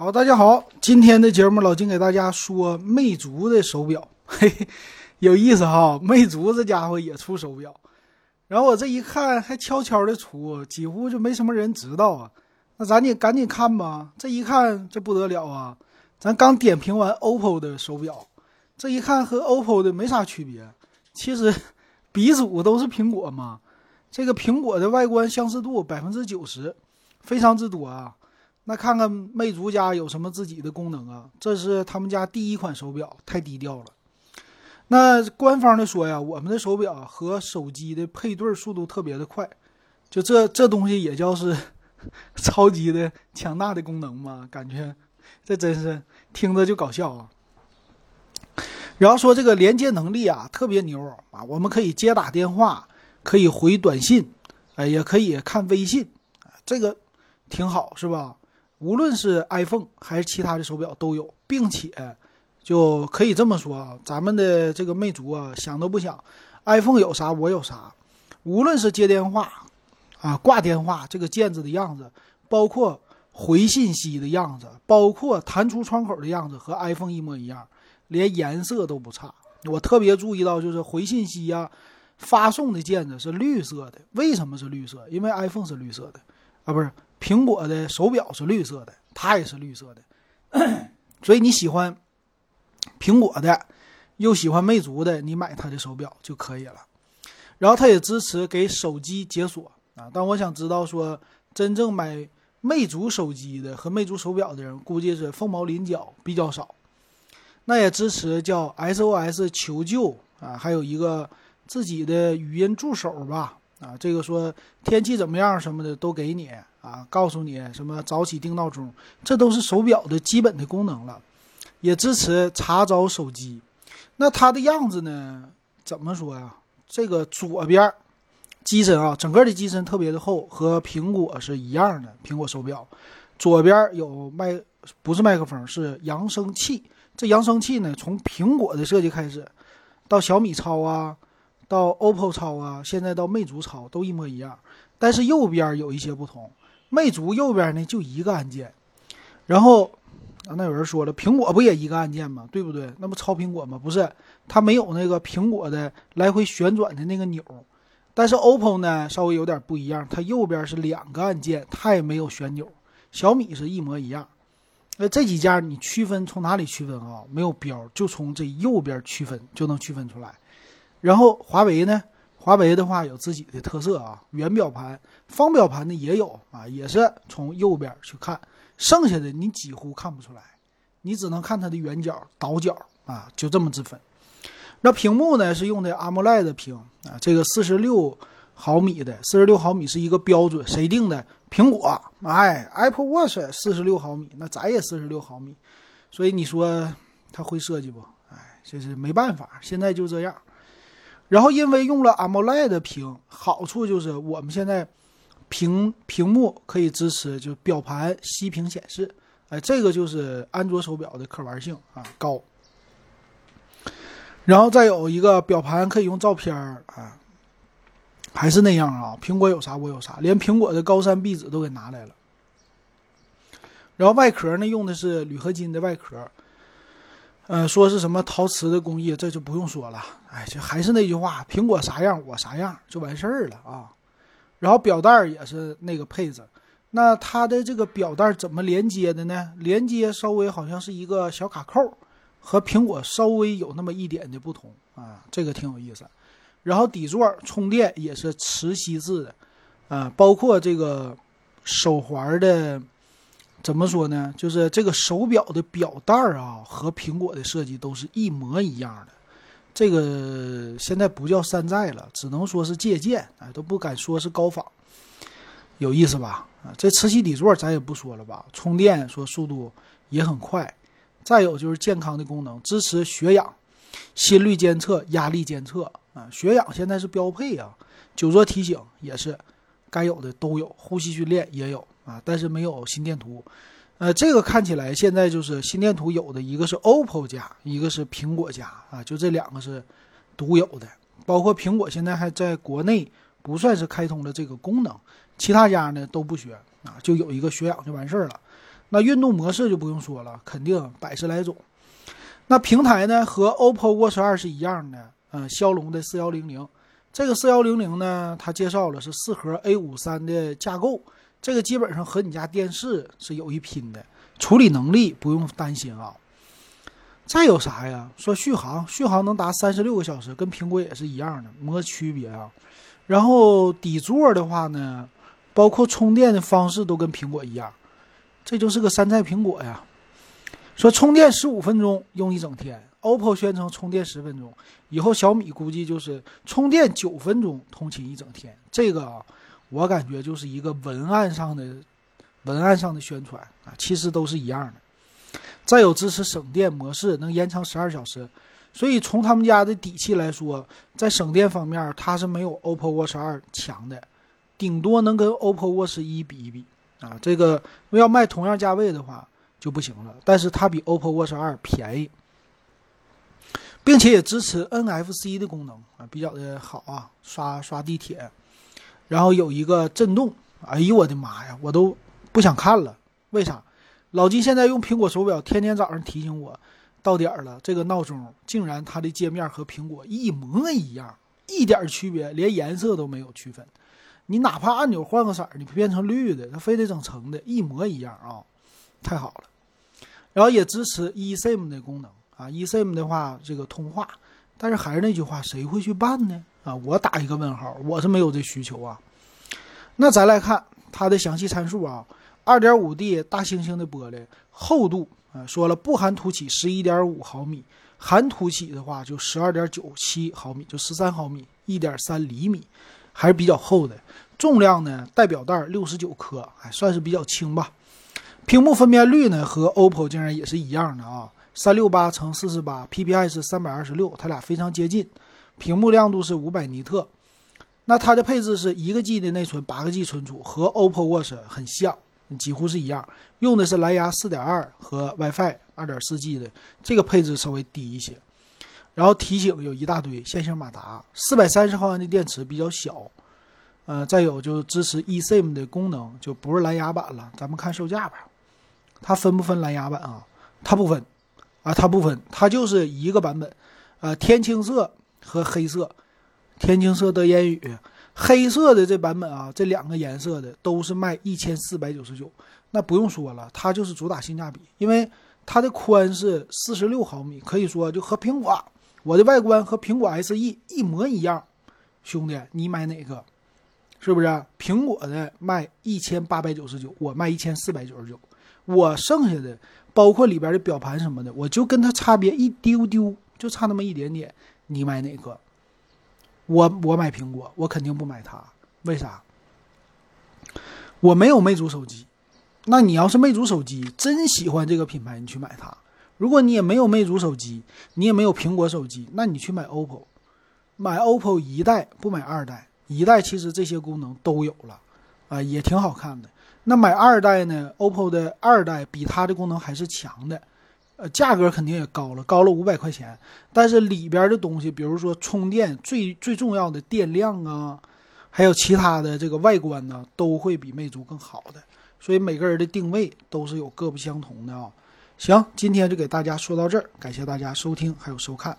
好，大家好，今天的节目老金给大家说魅族的手表，嘿嘿，有意思哈。魅族这家伙也出手表，然后我这一看还悄悄的出，几乎就没什么人知道啊。那咱得赶紧看吧。这一看这不得了啊，咱刚点评完 OPPO 的手表，这一看和 OPPO 的没啥区别。其实鼻祖都是苹果嘛，这个苹果的外观相似度百分之九十，非常之多啊。那看看魅族家有什么自己的功能啊？这是他们家第一款手表，太低调了。那官方的说呀，我们的手表和手机的配对速度特别的快，就这这东西也叫是 超级的强大的功能吗？感觉这真是听着就搞笑啊。然后说这个连接能力啊特别牛啊，我们可以接打电话，可以回短信，哎，也可以看微信，这个挺好是吧？无论是 iPhone 还是其他的手表都有，并且就可以这么说啊，咱们的这个魅族啊，想都不想，iPhone 有啥我有啥。无论是接电话啊、挂电话这个键子的样子，包括回信息的样子，包括弹出窗口的样子，和 iPhone 一模一样，连颜色都不差。我特别注意到，就是回信息呀、发送的键子是绿色的。为什么是绿色？因为 iPhone 是绿色的啊，不是。苹果的手表是绿色的，它也是绿色的，所以你喜欢苹果的，又喜欢魅族的，你买它的手表就可以了。然后它也支持给手机解锁啊，但我想知道说，真正买魅族手机的和魅族手表的人，估计是凤毛麟角，比较少。那也支持叫 SOS 求救啊，还有一个自己的语音助手吧啊，这个说天气怎么样什么的都给你。啊，告诉你什么早起定闹钟，这都是手表的基本的功能了，也支持查找手机。那它的样子呢？怎么说呀？这个左边机身啊，整个的机身特别的厚，和苹果是一样的。苹果手表左边有麦，不是麦克风，是扬声器。这扬声器呢，从苹果的设计开始，到小米超啊，到 OPPO 超啊，现在到魅族超都一模一样，但是右边有一些不同。魅族右边呢就一个按键，然后啊，那有人说了，苹果不也一个按键吗？对不对？那不超苹果吗？不是，它没有那个苹果的来回旋转的那个钮。但是 OPPO 呢稍微有点不一样，它右边是两个按键，它也没有旋钮。小米是一模一样。那这几家你区分从哪里区分啊？没有标，就从这右边区分就能区分出来。然后华为呢？华为的话有自己的特色啊，圆表盘、方表盘的也有啊，也是从右边去看，剩下的你几乎看不出来，你只能看它的圆角、倒角啊，就这么之分。那屏幕呢是用的 AMOLED 屏啊，这个四十六毫米的，四十六毫米是一个标准，谁定的？苹果，哎，Apple Watch 四十六毫米，那咱也四十六毫米，所以你说它会设计不？哎，这是没办法，现在就这样。然后因为用了 AMOLED 的屏，好处就是我们现在屏屏幕可以支持就表盘息屏显示，哎，这个就是安卓手表的可玩性啊高。然后再有一个表盘可以用照片啊，还是那样啊，苹果有啥我有啥，连苹果的高山壁纸都给拿来了。然后外壳呢用的是铝合金的外壳。呃，说是什么陶瓷的工艺，这就不用说了。哎，就还是那句话，苹果啥样我啥样就完事儿了啊。然后表带也是那个配置，那它的这个表带怎么连接的呢？连接稍微好像是一个小卡扣，和苹果稍微有那么一点的不同啊，这个挺有意思。然后底座充电也是磁吸式的，啊，包括这个手环的。怎么说呢？就是这个手表的表带儿啊，和苹果的设计都是一模一样的。这个现在不叫山寨了，只能说是借鉴，哎，都不敢说是高仿。有意思吧？啊，这磁吸底座咱也不说了吧。充电说速度也很快。再有就是健康的功能，支持血氧、心率监测、压力监测啊。血氧现在是标配啊，久坐提醒也是，该有的都有，呼吸训练也有。啊，但是没有心电图，呃，这个看起来现在就是心电图有的一个是 OPPO 家，一个是苹果家啊，就这两个是独有的。包括苹果现在还在国内不算是开通了这个功能，其他家呢都不学啊，就有一个血氧就完事儿了。那运动模式就不用说了，肯定百十来种。那平台呢，和 OPPO Watch 二是一样的，嗯，骁龙的四幺零零。这个四幺零零呢，它介绍了是四核 A 五三的架构，这个基本上和你家电视是有一拼的，处理能力不用担心啊。再有啥呀？说续航，续航能达三十六个小时，跟苹果也是一样的，没区别啊。然后底座的话呢，包括充电的方式都跟苹果一样，这就是个山寨苹果呀。说充电十五分钟用一整天。OPPO 宣称充电十分钟，以后小米估计就是充电九分钟通勤一整天。这个啊，我感觉就是一个文案上的文案上的宣传啊，其实都是一样的。再有支持省电模式，能延长十二小时。所以从他们家的底气来说，在省电方面，它是没有 OPPO Watch 二强的，顶多能跟 OPPO Watch 一比一比啊。这个要卖同样价位的话就不行了，但是它比 OPPO Watch 二便宜。并且也支持 NFC 的功能啊，比较的好啊，刷刷地铁，然后有一个震动，哎呦我的妈呀，我都不想看了。为啥？老金现在用苹果手表，天天早上提醒我到点儿了，这个闹钟竟然它的界面和苹果一模一样，一点区别，连颜色都没有区分。你哪怕按钮换个色儿，你变成绿的，它非得整成的，一模一样啊，太好了。然后也支持 eSIM 的功能。啊，eSIM 的话，这个通话，但是还是那句话，谁会去办呢？啊，我打一个问号，我是没有这需求啊。那咱来看它的详细参数啊，二点五 D 大猩猩的玻璃厚度啊，说了不含凸起十一点五毫米，含凸起的话就十二点九七毫米，就十三毫米，一点三厘米，还是比较厚的。重量呢，带表带六十九克，还算是比较轻吧。屏幕分辨率呢，和 OPPO 竟然也是一样的啊。三六八乘四四八，PPI 是三百二十六，它俩非常接近。屏幕亮度是五百尼特。那它的配置是一个 G 的内存，八个 G 存储，和 OPPO Watch 很像，几乎是一样。用的是蓝牙四点二和 WiFi 二点四 G 的，这个配置稍微低一些。然后提醒有一大堆线性马达，四百三十毫安的电池比较小。呃，再有就是支持 eSIM 的功能，就不是蓝牙版了。咱们看售价吧，它分不分蓝牙版啊？它不分。啊，它不分，它就是一个版本，呃，天青色和黑色，天青色的烟雨，黑色的这版本啊，这两个颜色的都是卖一千四百九十九，那不用说了，它就是主打性价比，因为它的宽是四十六毫米，可以说就和苹果，我的外观和苹果 SE 一模一样，兄弟，你买哪个？是不是？苹果的卖一千八百九十九，我卖一千四百九十九，我剩下的。包括里边的表盘什么的，我就跟它差别一丢丢，就差那么一点点。你买哪个？我我买苹果，我肯定不买它。为啥？我没有魅族手机。那你要是魅族手机，真喜欢这个品牌，你去买它。如果你也没有魅族手机，你也没有苹果手机，那你去买 OPPO。买 OPPO 一代不买二代，一代其实这些功能都有了，啊，也挺好看的。那买二代呢？OPPO 的二代比它的功能还是强的，呃，价格肯定也高了，高了五百块钱。但是里边的东西，比如说充电最最重要的电量啊，还有其他的这个外观呢，都会比魅族更好的。所以每个人的定位都是有各不相同的啊。行，今天就给大家说到这儿，感谢大家收听还有收看。